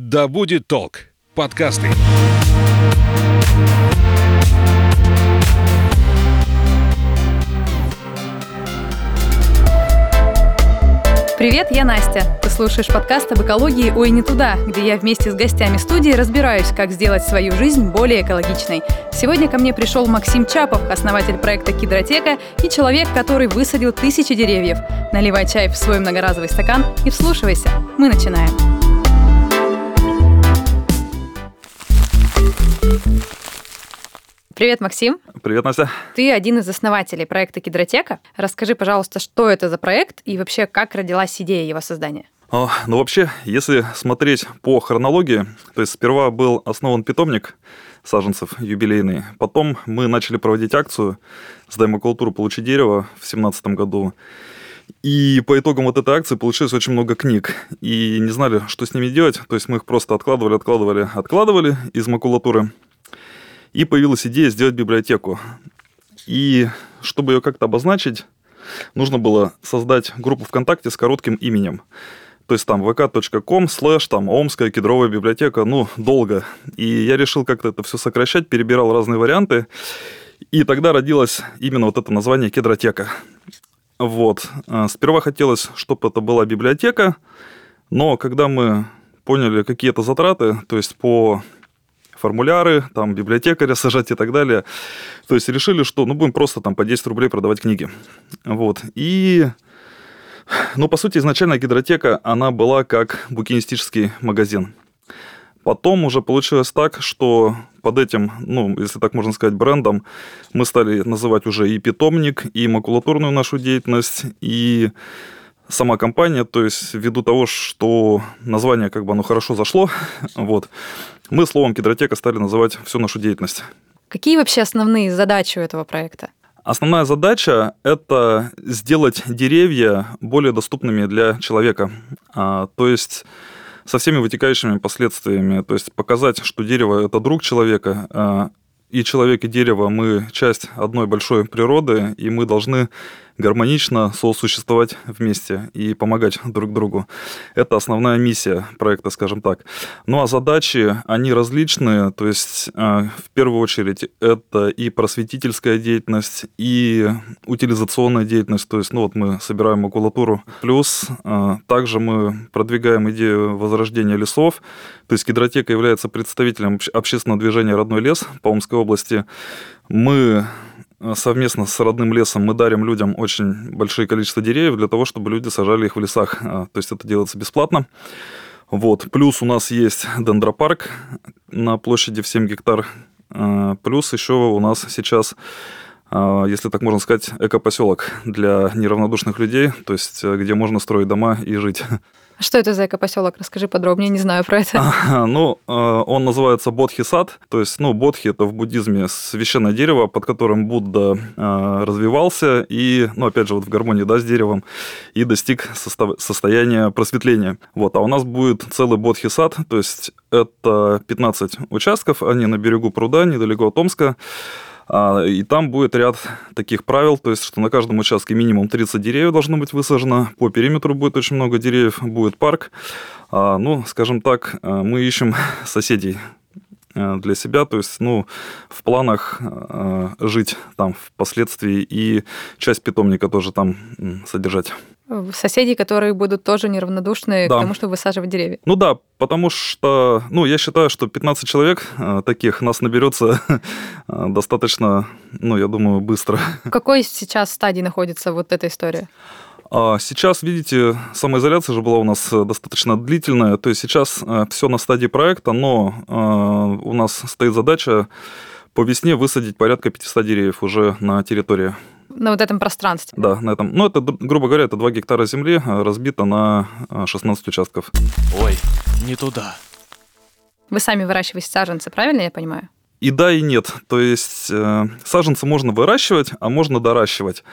Да будет толк. Подкасты. Привет, я Настя. Ты слушаешь подкаст об экологии «Ой, не туда», где я вместе с гостями студии разбираюсь, как сделать свою жизнь более экологичной. Сегодня ко мне пришел Максим Чапов, основатель проекта «Кидротека» и человек, который высадил тысячи деревьев. Наливай чай в свой многоразовый стакан и вслушивайся. Мы начинаем. Привет, Максим. Привет, Настя. Ты один из основателей проекта Кидротека. Расскажи, пожалуйста, что это за проект и вообще как родилась идея его создания? Ну, вообще, если смотреть по хронологии, то есть сперва был основан питомник саженцев юбилейный, потом мы начали проводить акцию «Сдай макулатуру, получи дерево» в 2017 году, и по итогам вот этой акции получилось очень много книг. И не знали, что с ними делать. То есть мы их просто откладывали, откладывали, откладывали из макулатуры. И появилась идея сделать библиотеку. И чтобы ее как-то обозначить, нужно было создать группу ВКонтакте с коротким именем. То есть там vk.com слэш там Омская кедровая библиотека, ну, долго. И я решил как-то это все сокращать, перебирал разные варианты. И тогда родилось именно вот это название кедротека. Вот. А, сперва хотелось, чтобы это была библиотека, но когда мы поняли какие-то затраты, то есть по формуляры, там, библиотекаря сажать и так далее. То есть решили, что ну, будем просто там по 10 рублей продавать книги. Вот. И, ну, по сути, изначально гидротека, она была как букинистический магазин. Потом уже получилось так, что под этим, ну, если так можно сказать, брендом мы стали называть уже и питомник, и макулатурную нашу деятельность, и сама компания, то есть ввиду того, что название как бы оно хорошо зашло, вот, мы словом кедротека стали называть всю нашу деятельность. Какие вообще основные задачи у этого проекта? Основная задача – это сделать деревья более доступными для человека. А, то есть со всеми вытекающими последствиями. То есть показать, что дерево – это друг человека, а, и человек, и дерево – мы часть одной большой природы, и мы должны гармонично сосуществовать вместе и помогать друг другу. Это основная миссия проекта, скажем так. Ну а задачи, они различные, то есть э, в первую очередь это и просветительская деятельность, и утилизационная деятельность, то есть ну вот мы собираем макулатуру, плюс э, также мы продвигаем идею возрождения лесов, то есть гидротека является представителем общественного движения «Родной лес» по Омской области. Мы совместно с родным лесом мы дарим людям очень большое количество деревьев для того, чтобы люди сажали их в лесах. Э, то есть это делается бесплатно. Вот. Плюс у нас есть дендропарк на площади в 7 гектар. Э, плюс еще у нас сейчас если так можно сказать, экопоселок для неравнодушных людей, то есть где можно строить дома и жить. Что это за экопоселок? Расскажи подробнее, не знаю про это. А, ну, э, он называется Бодхи-сад. То есть, ну, Бодхи – это в буддизме священное дерево, под которым Будда э, развивался и, ну, опять же, вот в гармонии, да, с деревом, и достиг состояния просветления. Вот, а у нас будет целый Бодхи-сад, то есть это 15 участков, они на берегу пруда, недалеко от Омска. А, и там будет ряд таких правил, то есть, что на каждом участке минимум 30 деревьев должно быть высажено, по периметру будет очень много деревьев, будет парк. А, ну, скажем так, а, мы ищем соседей для себя, то есть, ну, в планах жить там впоследствии и часть питомника тоже там содержать соседей, которые будут тоже неравнодушны да. к тому, чтобы высаживать деревья. Ну да, потому что, ну, я считаю, что 15 человек э, таких нас наберется э, достаточно, ну, я думаю, быстро. В какой сейчас стадии находится вот эта история? А сейчас, видите, самоизоляция же была у нас э, достаточно длительная, то есть сейчас все на стадии проекта, но у нас стоит задача по весне высадить порядка 500 деревьев уже на территории на вот этом пространстве. Да, на этом. Ну, это, грубо говоря, это 2 гектара земли, э, разбито на 16 э, участков. Ой, не туда. Вы сами выращиваете саженцы, правильно я понимаю? И да, и нет. То есть э, саженцы можно выращивать, а можно доращивать.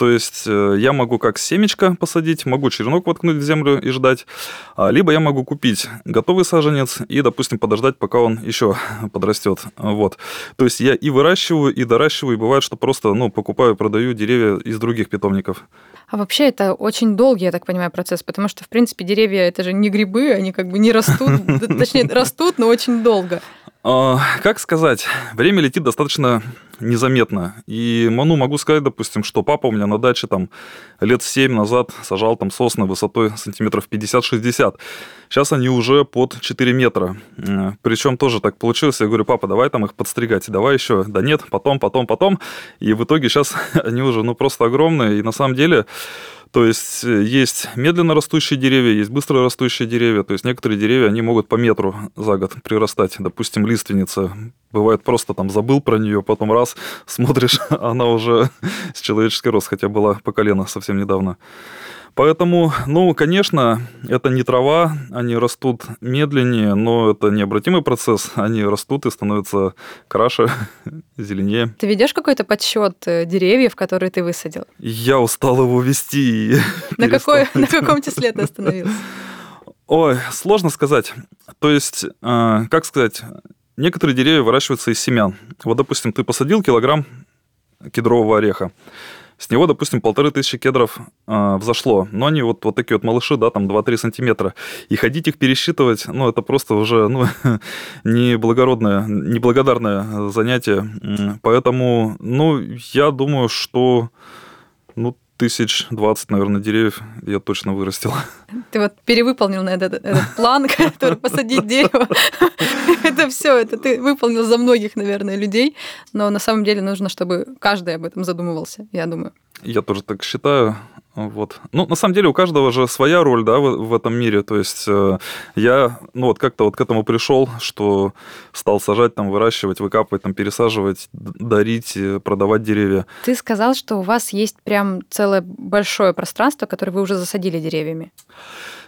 То есть э, я могу как семечко посадить, могу черенок воткнуть в землю и ждать, а, либо я могу купить готовый саженец и, допустим, подождать, пока он еще подрастет. Вот. То есть я и выращиваю, и доращиваю, и бывает, что просто ну, покупаю, продаю деревья из других питомников. А вообще это очень долгий, я так понимаю, процесс, потому что, в принципе, деревья это же не грибы, они как бы не растут, точнее, растут, но очень долго. А, как сказать, время летит достаточно незаметно. И ну, могу сказать, допустим, что папа у меня на даче там лет 7 назад сажал там сосны высотой сантиметров 50-60. Сейчас они уже под 4 метра. Причем тоже так получилось. Я говорю, папа, давай там их подстригать. Давай еще. Да нет, потом, потом, потом. И в итоге сейчас они уже ну просто огромные. И на самом деле то есть э, есть медленно растущие деревья, есть быстро растущие деревья. То есть некоторые деревья, они могут по метру за год прирастать. Допустим, лиственница. Бывает просто там забыл про нее, потом раз смотришь, она уже с человеческий рост, хотя была по колено совсем недавно. Поэтому, ну, конечно, это не трава, они растут медленнее, но это необратимый процесс. Они растут и становятся краше, зеленее. Ты ведешь какой-то подсчет э, деревьев, которые ты высадил? Я устал его вести. На, какой, на каком числе ты остановился? Ой, сложно сказать. То есть, э, как сказать, некоторые деревья выращиваются из семян. Вот, допустим, ты посадил килограмм кедрового ореха. С него, допустим, полторы тысячи кедров э, взошло. Но они вот, вот такие вот малыши, да, там 2-3 сантиметра. И ходить их пересчитывать, ну, это просто уже, ну, неблагородное, неблагодарное занятие. Поэтому, ну, я думаю, что, ну, тысяч двадцать, наверное, деревьев я точно вырастил. Ты вот перевыполнил на этот, этот план, который посадить дерево. Это все, это ты выполнил за многих, наверное, людей, но на самом деле нужно, чтобы каждый об этом задумывался, я думаю. Я тоже так считаю. Вот. Ну, на самом деле, у каждого же своя роль, да, в, в этом мире. То есть э, я, ну, вот как-то вот к этому пришел, что стал сажать, там, выращивать, выкапывать, там, пересаживать, дарить, э, продавать деревья. Ты сказал, что у вас есть прям целое большое пространство, которое вы уже засадили деревьями.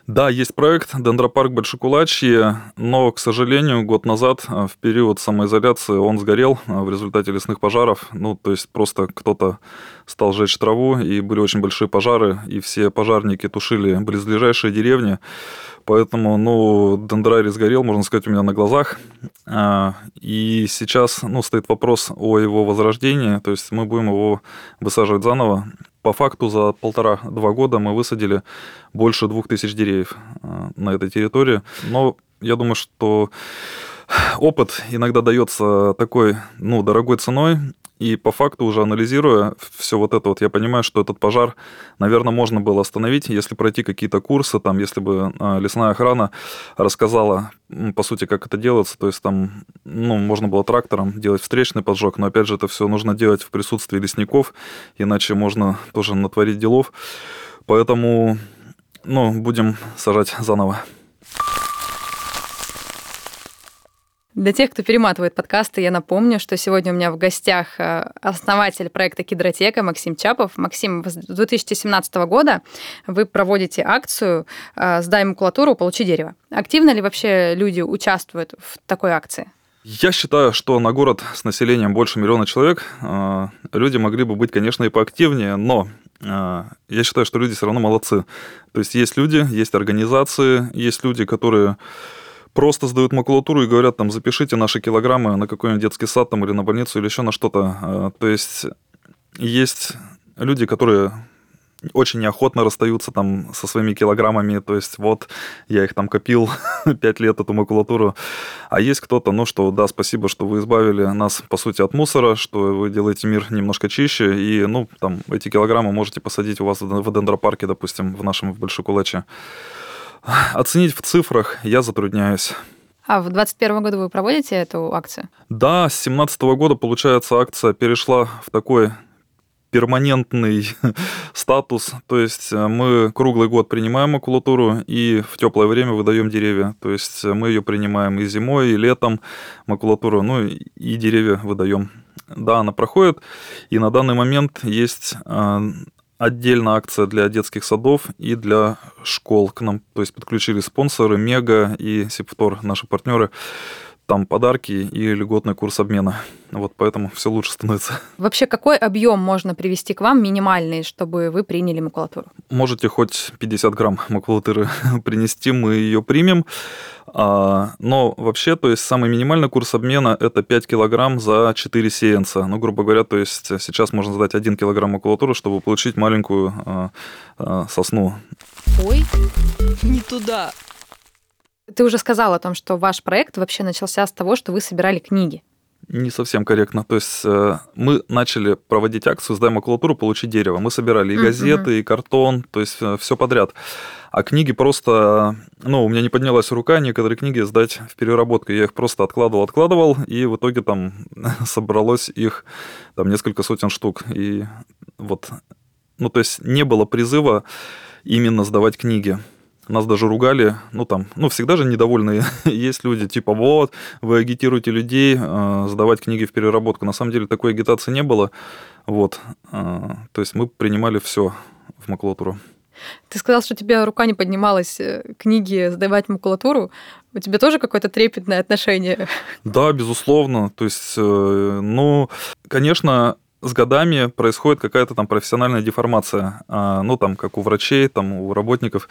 Да, есть проект Дендропарк Большекулачье, но, к сожалению, год назад, э, в период самоизоляции, он сгорел э, в результате лесных пожаров. Ну, то есть просто кто-то стал жечь траву, и были очень большие пожары, и все пожарники тушили близлежащие деревни. Поэтому, ну, дендрарий сгорел, можно сказать, у меня на глазах. А, и сейчас, ну, стоит вопрос о его возрождении, то есть мы будем его высаживать заново. По факту за полтора-два года мы высадили больше двух тысяч деревьев а, на этой территории. Но я думаю, что опыт иногда дается такой, ну, дорогой ценой, и по факту уже анализируя все вот это вот, я понимаю, что этот пожар, наверное, можно было остановить, если пройти какие-то курсы, там, если бы а, лесная охрана рассказала, по сути, как это делается, то есть там, ну, можно было трактором делать встречный поджог, но опять же это все нужно делать в присутствии лесников, иначе можно тоже натворить делов. Поэтому, ну, будем сажать заново. Для тех, кто перематывает подкасты, я напомню, что сегодня у меня в гостях э, основатель проекта Кидротека Максим Чапов. Максим, с 2017 года вы проводите акцию э, «Сдай макулатуру, получи дерево». Активно ли вообще люди участвуют в такой акции? Я считаю, что на город с населением больше миллиона человек э, люди могли бы быть, конечно, и поактивнее, но я считаю, что люди все равно молодцы. То есть есть люди, есть организации, есть люди, которые просто сдают макулатуру и говорят, там, запишите наши килограммы на какой-нибудь детский сад там, или на больницу, или еще на что-то. А, то есть есть люди, которые очень неохотно расстаются там со своими килограммами, то есть вот я их там копил пять лет, эту макулатуру, а есть кто-то, ну что, да, спасибо, что вы избавили нас, по сути, от мусора, что вы делаете мир немножко чище, и, ну, там, эти килограммы можете посадить у вас в дендропарке, допустим, в нашем в Большекулаче. Оценить в цифрах я затрудняюсь. А в 2021 году вы проводите эту акцию? Да, с 2017 года, получается, акция перешла в такой перманентный статус. То есть э, мы круглый год принимаем макулатуру и в теплое время выдаем деревья. То есть мы ее принимаем и зимой, и летом макулатуру, ну и деревья выдаем. Да, она проходит, и на данный момент есть э, отдельно акция для детских садов и для школ. К нам то есть, подключили спонсоры Мега и Сепфтор, наши партнеры. Там подарки и льготный курс обмена. Вот поэтому все лучше становится. Вообще, какой объем можно привести к вам минимальный, чтобы вы приняли макулатуру? Можете хоть 50 грамм макулатуры принести, мы ее примем. А, но вообще, то есть самый минимальный курс обмена это 5 килограмм за 4 сеянца. Ну, грубо говоря, то есть сейчас можно сдать 1 килограмм макулатуры, чтобы получить маленькую а, а, сосну. Ой, не туда. Ты уже сказал о том, что ваш проект вообще начался с того, что вы собирали книги. Не совсем корректно. То есть э, мы начали проводить акцию «Сдай макулатуру, получи дерево». Мы собирали и газеты, и картон, то есть э, все подряд. А книги просто... Ну, у меня не поднялась рука некоторые книги сдать в переработку. Я их просто откладывал, откладывал, и в итоге там собралось их там несколько сотен штук. И вот... Ну, то есть не было призыва именно сдавать книги. Нас даже ругали, ну там, ну всегда же недовольные есть люди, типа вот, вы агитируете людей э, сдавать книги в переработку. На самом деле такой агитации не было, вот. Э, то есть мы принимали все в макулатуру. Ты сказал, что у тебя рука не поднималась э, книги сдавать макулатуру. У тебя тоже какое-то трепетное отношение? Да, безусловно. То есть, э, ну, конечно, с годами происходит какая-то там профессиональная деформация, а, ну, там, как у врачей, там, у работников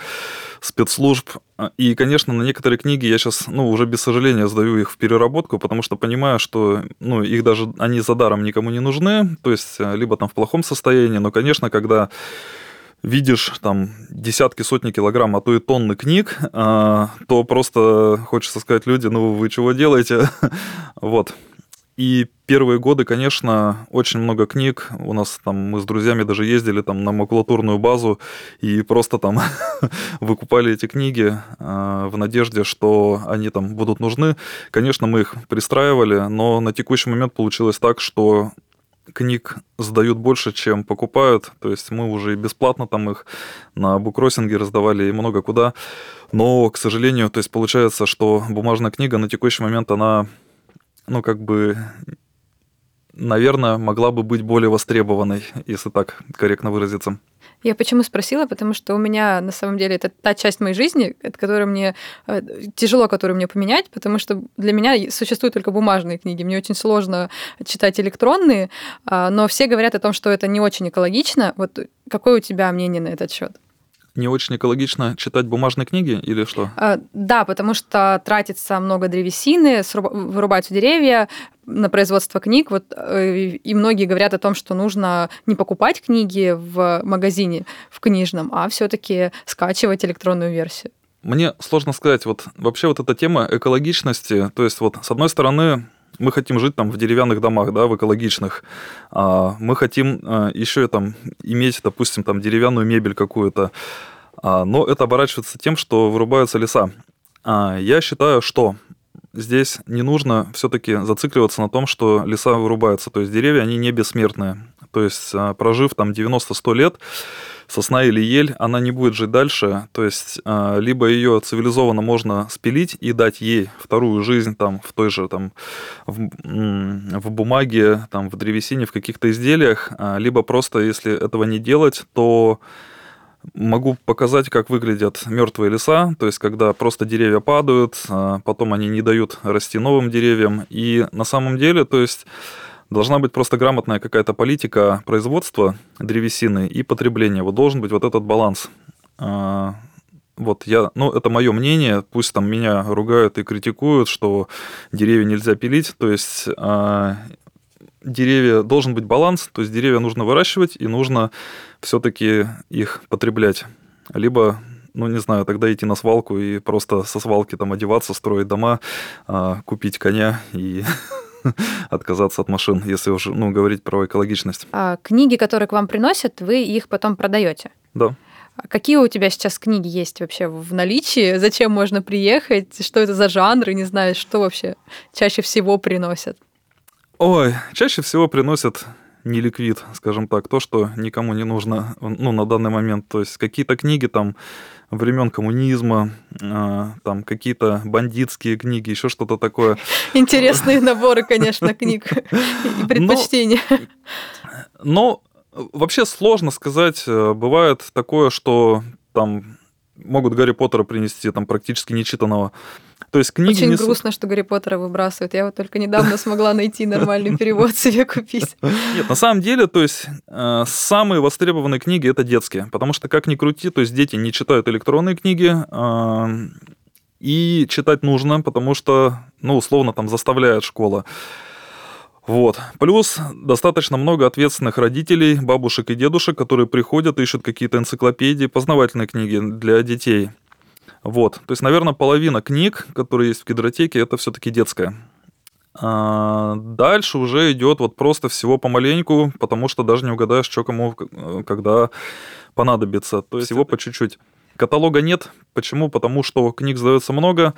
спецслужб. И, конечно, на некоторые книги я сейчас, ну, уже без сожаления сдаю их в переработку, потому что понимаю, что, ну, их даже, они за даром никому не нужны, то есть, э, либо там в плохом состоянии, но, конечно, когда видишь там десятки, сотни килограмм, а то и тонны книг, а, то просто хочется сказать люди, ну вы чего делаете? вот. И первые годы, конечно, очень много книг. У нас там мы с друзьями даже ездили там на макулатурную базу и просто там выкупали эти книги э, в надежде, что они там будут нужны. Конечно, мы их пристраивали, но на текущий момент получилось так, что книг сдают больше, чем покупают. То есть мы уже и бесплатно там их на буккроссинге раздавали и много куда. Но, к сожалению, то есть получается, что бумажная книга на текущий момент, она ну, как бы, наверное, могла бы быть более востребованной, если так корректно выразиться. Я почему спросила? Потому что у меня на самом деле это та часть моей жизни, от которой мне э, тяжело, которую мне поменять, потому что для меня существуют только бумажные книги. Мне очень сложно читать электронные, а, но все говорят о том, что это не очень экологично. Вот какое у тебя мнение на этот счет? Не очень экологично читать бумажные книги или что? А, да, потому что тратится много древесины, вырубаются деревья на производство книг. Вот, э, и многие говорят о том, что нужно не покупать книги в магазине, в книжном, а все-таки скачивать электронную версию. Мне сложно сказать, вот вообще вот эта тема экологичности, то есть вот с одной стороны мы хотим жить там в деревянных домах, да, в экологичных. А, мы хотим а, еще там иметь, допустим, там деревянную мебель какую-то. А, но это оборачивается тем, что вырубаются леса. Я считаю, что здесь не нужно все-таки зацикливаться на том, что леса вырубаются. То есть деревья, они не бессмертные. То есть прожив там 90-100 лет, сосна или ель, она не будет жить дальше. То есть а, либо ее цивилизованно можно спилить и дать ей вторую жизнь там в той же там в, в бумаге, там в древесине, в каких-то изделиях, а, либо просто если этого не делать, то Могу показать, как выглядят мертвые леса, то есть когда просто деревья падают, а, потом они не дают расти новым деревьям. И на самом деле, то есть Должна быть просто грамотная какая-то политика производства древесины и потребления. Вот должен быть вот этот баланс. А, вот я, ну, это мое мнение, пусть там меня ругают и критикуют, что деревья нельзя пилить, то есть а, деревья, должен быть баланс, то есть деревья нужно выращивать и нужно все-таки их потреблять. Либо ну, не знаю, тогда идти на свалку и просто со свалки там одеваться, строить дома, а, купить коня и отказаться от машин, если уже ну, говорить про экологичность. А книги, которые к вам приносят, вы их потом продаете? Да. А какие у тебя сейчас книги есть вообще в наличии? Зачем можно приехать? Что это за жанры? Не знаю, что вообще чаще всего приносят? Ой, чаще всего приносят не ликвид, скажем так, то, что никому не нужно ну, на данный момент. То есть какие-то книги там времен коммунизма, а, там какие-то бандитские книги, еще что-то такое. Интересные наборы, конечно, книг и предпочтения. Но, но вообще сложно сказать. Э, бывает такое, что там могут Гарри Поттера принести там практически нечитанного. То есть книги Очень несут- грустно, что Гарри Поттера выбрасывают. Я вот только недавно смогла найти нормальный перевод себе купить. Нет, на самом деле, то есть э, самые востребованные книги это детские, потому что как ни крути, то есть дети не читают электронные книги, э, и читать нужно, потому что, ну, условно, там заставляет школа. Вот. Плюс достаточно много ответственных родителей, бабушек и дедушек, которые приходят, ищут какие-то энциклопедии, познавательные книги для детей. Вот. То есть, наверное, половина книг, которые есть в гидротеке, это все-таки детская. А дальше уже идет вот просто всего помаленьку, потому что даже не угадаешь, что кому э, когда понадобится. То есть всего по чуть-чуть. Каталога нет. Почему? Потому что книг сдается много.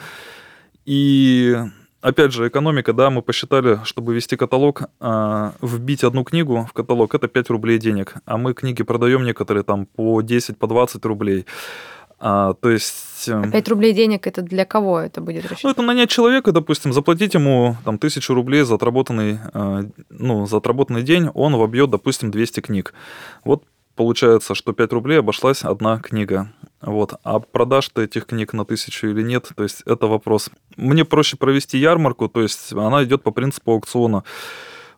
И опять же, экономика, да, мы посчитали, чтобы вести каталог, а, вбить одну книгу в каталог это 5 рублей денег. А мы книги продаем некоторые там по 10, по 20 рублей. А, то есть... э, 5 рублей денег это для кого это будет ну, рассчитано? это нанять человека, допустим, заплатить ему там тысячу рублей за отработанный, э, ну, за отработанный день, он вобьет, допустим, 200 книг. Вот получается, что 5 рублей обошлась одна книга. Вот. А продашь ты этих книг на тысячу или нет, то есть это вопрос. Мне проще провести ярмарку, то есть она идет по принципу аукциона.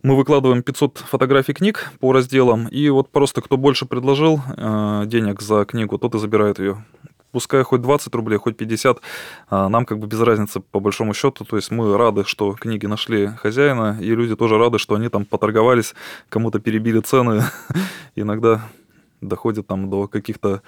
Мы выкладываем 500 фотографий книг по разделам, и вот просто кто больше предложил э, денег за книгу, тот и забирает ее. Пускай хоть 20 рублей, хоть 50, а нам как бы без разницы по большому счету. То есть мы рады, что книги нашли хозяина, и люди тоже рады, что они там поторговались, кому-то перебили цены. Иногда доходит там до каких-то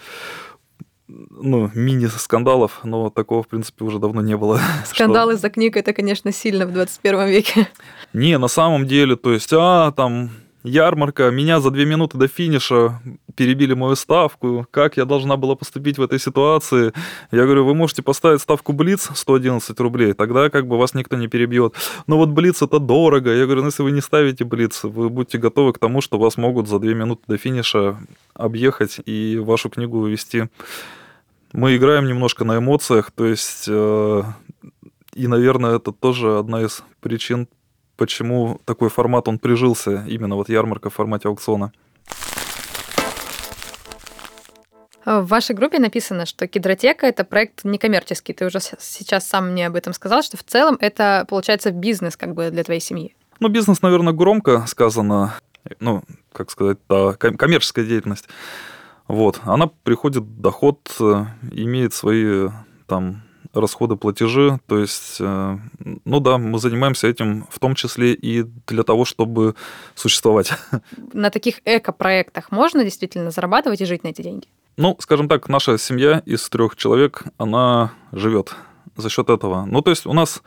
ну, мини-скандалов, но такого, в принципе, уже давно не было. Скандал из-за книг это, конечно, сильно в 21 веке. Не, на самом деле, то есть, а, там, ярмарка, меня за две минуты до финиша перебили мою ставку, как я должна была поступить в этой ситуации. Я говорю, вы можете поставить ставку Блиц 111 рублей, тогда как бы вас никто не перебьет. Но вот Блиц это дорого. Я говорю, ну если вы не ставите Блиц, вы будьте готовы к тому, что вас могут за две минуты до финиша объехать и вашу книгу вывести. Мы играем немножко на эмоциях, то есть, э, и, наверное, это тоже одна из причин, почему такой формат он прижился, именно вот ярмарка в формате аукциона. В вашей группе написано, что Кедротека — это проект некоммерческий. Ты уже сейчас сам мне об этом сказал, что в целом это, получается, бизнес как бы для твоей семьи. Ну, бизнес, наверное, громко сказано, ну, как сказать, да, ком- коммерческая деятельность. Вот, она приходит, доход, э, имеет свои там расходы, платежи, то есть, э, ну да, мы занимаемся этим в том числе и для того, чтобы существовать. На таких эко-проектах можно действительно зарабатывать и жить на эти деньги? Ну, скажем так, наша семья из трех человек, она живет за счет этого. Ну, то есть у нас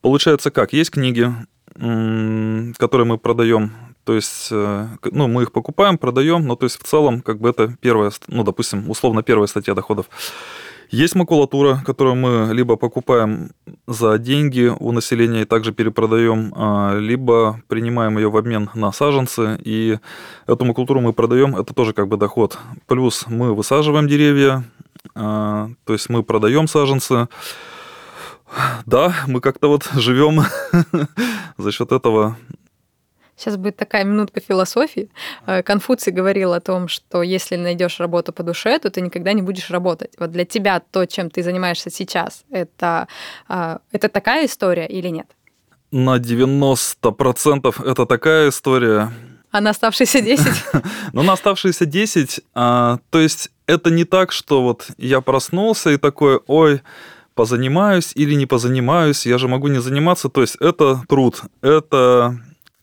получается как? Есть книги, которые мы продаем. То есть, э, ну, мы их покупаем, продаем, но то есть в целом, как бы это первая, ну, допустим, условно первая статья доходов. Есть макулатура, которую мы либо покупаем за деньги у населения и также перепродаем, а, либо принимаем ее в обмен на саженцы, и эту макулатуру мы продаем, это тоже как бы доход. Плюс мы высаживаем деревья, а, то есть мы продаем саженцы. Да, мы как-то вот живем за счет этого. Сейчас будет такая минутка философии. Э, Конфуций говорил о том, что если найдешь работу по душе, то ты никогда не будешь работать. Вот для тебя то, чем ты занимаешься сейчас, это, а, это такая история или нет? На 90% это такая история. А на оставшиеся 10? Но на оставшиеся 10, а, то есть это не так, что вот я проснулся и такой, ой, позанимаюсь или не позанимаюсь, я же могу не заниматься. То есть это труд, это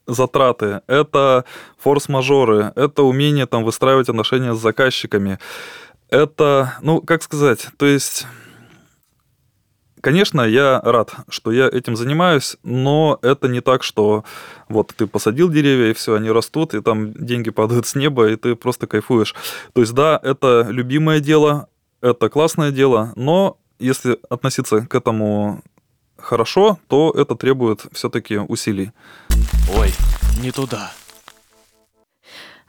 затраты, это форс-мажоры, это умение там выстраивать отношения с заказчиками. Это, ну, как сказать, то есть... Конечно, я рад, что я этим занимаюсь, но это не так, что вот ты посадил деревья, и все, они растут, и там деньги падают с неба, и ты просто кайфуешь. То есть, да, это любимое дело, это классное дело, но если относиться к этому хорошо, то это требует все-таки усилий. Ой, не туда.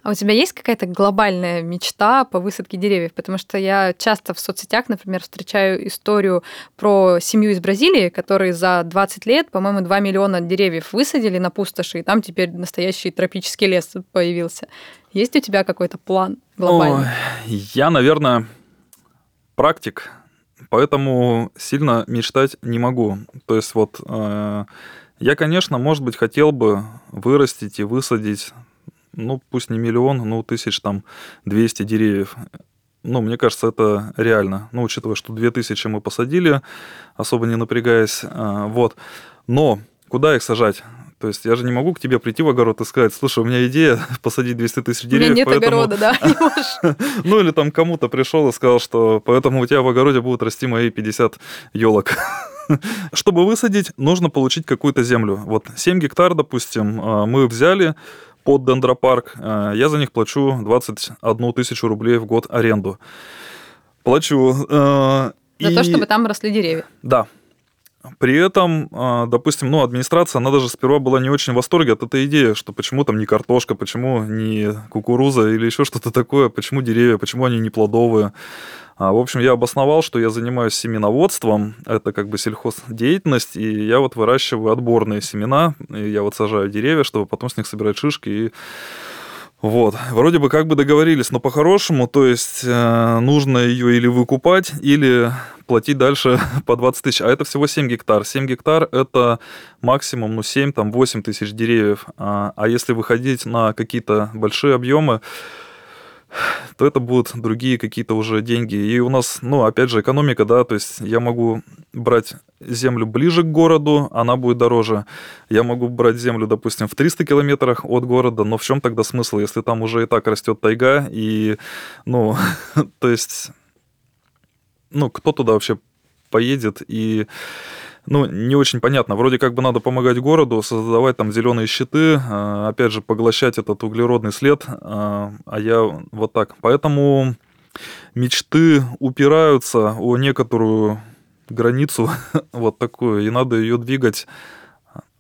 А у тебя есть какая-то глобальная мечта по высадке деревьев? Потому что я часто в соцсетях, например, встречаю историю про семью из Бразилии, которые за 20 лет, по-моему, 2 миллиона деревьев высадили на пустоши, и там теперь настоящий тропический лес появился. Есть у тебя какой-то план глобальный? Ой, я, наверное, практик, поэтому сильно мечтать не могу. То есть вот э, я, конечно, может быть, хотел бы вырастить и высадить, ну, пусть не миллион, ну, тысяч там 200 деревьев. Ну, мне кажется, это реально. Ну, учитывая, что 2000 мы посадили, особо не напрягаясь. Э, вот. Но куда их сажать? То есть я же не могу к тебе прийти в огород и сказать, слушай, у меня идея посадить 200 тысяч деревьев. У меня нет поэтому... огорода, да. Ну или там кому-то пришел и сказал, что поэтому у тебя в огороде будут расти мои 50 елок. Чтобы высадить, нужно получить какую-то землю. Вот 7 гектар, допустим, а, мы взяли под дендропарк. А, я за них плачу 21 тысячу рублей в год аренду. Плачу. А, за и... то, чтобы там росли деревья. Да, при этом, а, допустим, ну, администрация, она даже сперва была не очень в восторге от этой идеи, что почему там не картошка, почему не кукуруза или еще что-то такое, почему деревья, почему они не плодовые. А, в общем, я обосновал, что я занимаюсь семеноводством, это как бы сельхоздеятельность, и я вот выращиваю отборные семена, и я вот сажаю деревья, чтобы потом с них собирать шишки и вот, вроде бы как бы договорились, но по-хорошему, то есть э, нужно ее или выкупать, или платить дальше по 20 тысяч. А это всего 7 гектар. 7 гектар – это максимум ну, 7, там, 8 тысяч деревьев. А, а если выходить на какие-то большие объемы, то это будут другие какие-то уже деньги. И у нас, ну, опять же, экономика, да, то есть я могу брать землю ближе к городу, она будет дороже. Я могу брать землю, допустим, в 300 километрах от города, но в чем тогда смысл, если там уже и так растет тайга, и, ну, то есть, ну, кто туда вообще поедет, и ну, не очень понятно. Вроде как бы надо помогать городу, создавать там зеленые щиты, а, опять же, поглощать этот углеродный след, а, а я вот так. Поэтому мечты упираются о некоторую границу вот такую, и надо ее двигать,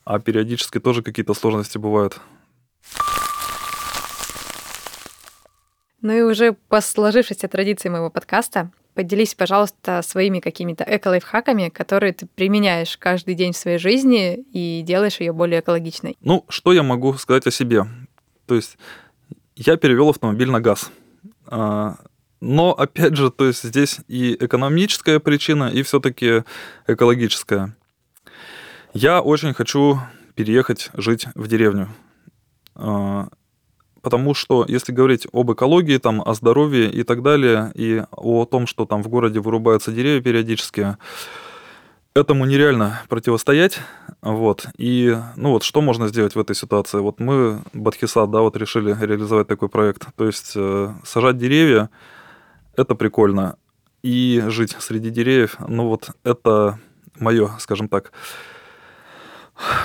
а периодически тоже какие-то сложности бывают. Ну и уже по сложившейся традиции моего подкаста Поделись, пожалуйста, своими какими-то эко-лайфхаками, которые ты применяешь каждый день в своей жизни и делаешь ее более экологичной. Ну, что я могу сказать о себе? То есть я перевел автомобиль на газ. А, но, опять же, то есть здесь и экономическая причина, и все-таки экологическая. Я очень хочу переехать жить в деревню. Потому что если говорить об экологии, там, о здоровье и так далее, и о том, что там в городе вырубаются деревья периодически, этому нереально противостоять, вот, и, ну вот, что можно сделать в этой ситуации? Вот мы, Бадхисат, да, вот решили реализовать такой проект, то есть э, сажать деревья, это прикольно, и жить среди деревьев, ну вот, это мое, скажем так.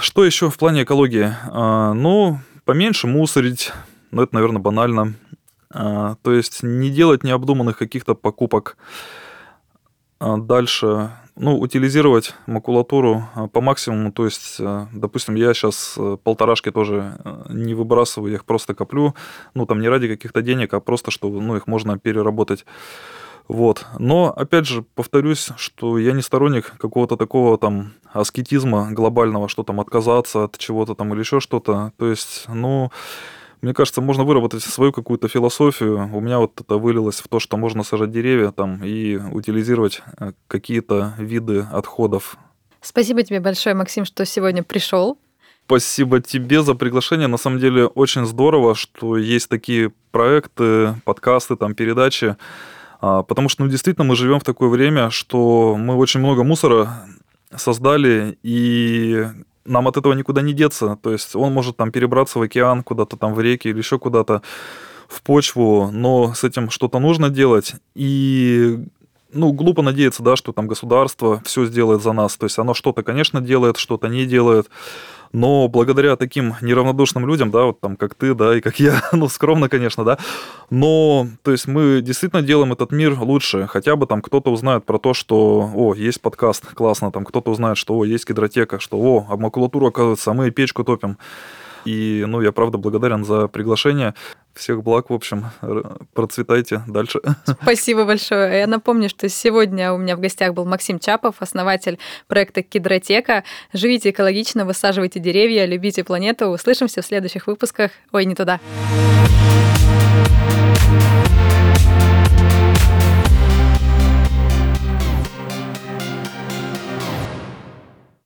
Что еще в плане экологии? А, ну, поменьше мусорить, но это, наверное, банально. А, то есть не делать необдуманных каких-то покупок. А дальше, ну, утилизировать макулатуру а, по максимуму. То есть, допустим, я сейчас э, полторашки тоже э, не выбрасываю, я их просто коплю. Ну, там не ради каких-то денег, а просто, что ну, их можно переработать. Вот. Но, опять же, повторюсь, что я не сторонник какого-то такого там аскетизма глобального, что там отказаться от чего-то там или еще что-то. То есть, ну, мне кажется, можно выработать свою какую-то философию. У меня вот это вылилось в то, что можно сажать деревья там и утилизировать э, какие-то виды отходов. Спасибо тебе большое, Максим, что сегодня пришел. Спасибо тебе за приглашение. На самом деле очень здорово, что есть такие проекты, подкасты, там, передачи. А, потому что, ну, действительно, мы живем в такое время, что мы очень много мусора создали, и нам от этого никуда не деться. То есть он может там перебраться в океан, куда-то там в реки или еще куда-то в почву, но с этим что-то нужно делать. И ну, глупо надеяться, да, что там государство все сделает за нас. То есть оно что-то, конечно, делает, что-то не делает. Но благодаря таким неравнодушным людям, да, вот там как ты, да, и как я, ну, скромно, конечно, да, но, то есть мы действительно делаем этот мир лучше. Хотя бы там кто-то узнает про то, что, о, есть подкаст, классно, там кто-то узнает, что, о, есть гидротека, что, о, а макулатуру, оказывается, а мы печку топим. И, ну, я правда благодарен за приглашение. Всех благ, в общем, процветайте дальше. Спасибо большое. Я напомню, что сегодня у меня в гостях был Максим Чапов, основатель проекта Кедротека. Живите экологично, высаживайте деревья, любите планету. Услышимся в следующих выпусках. Ой, не туда. thank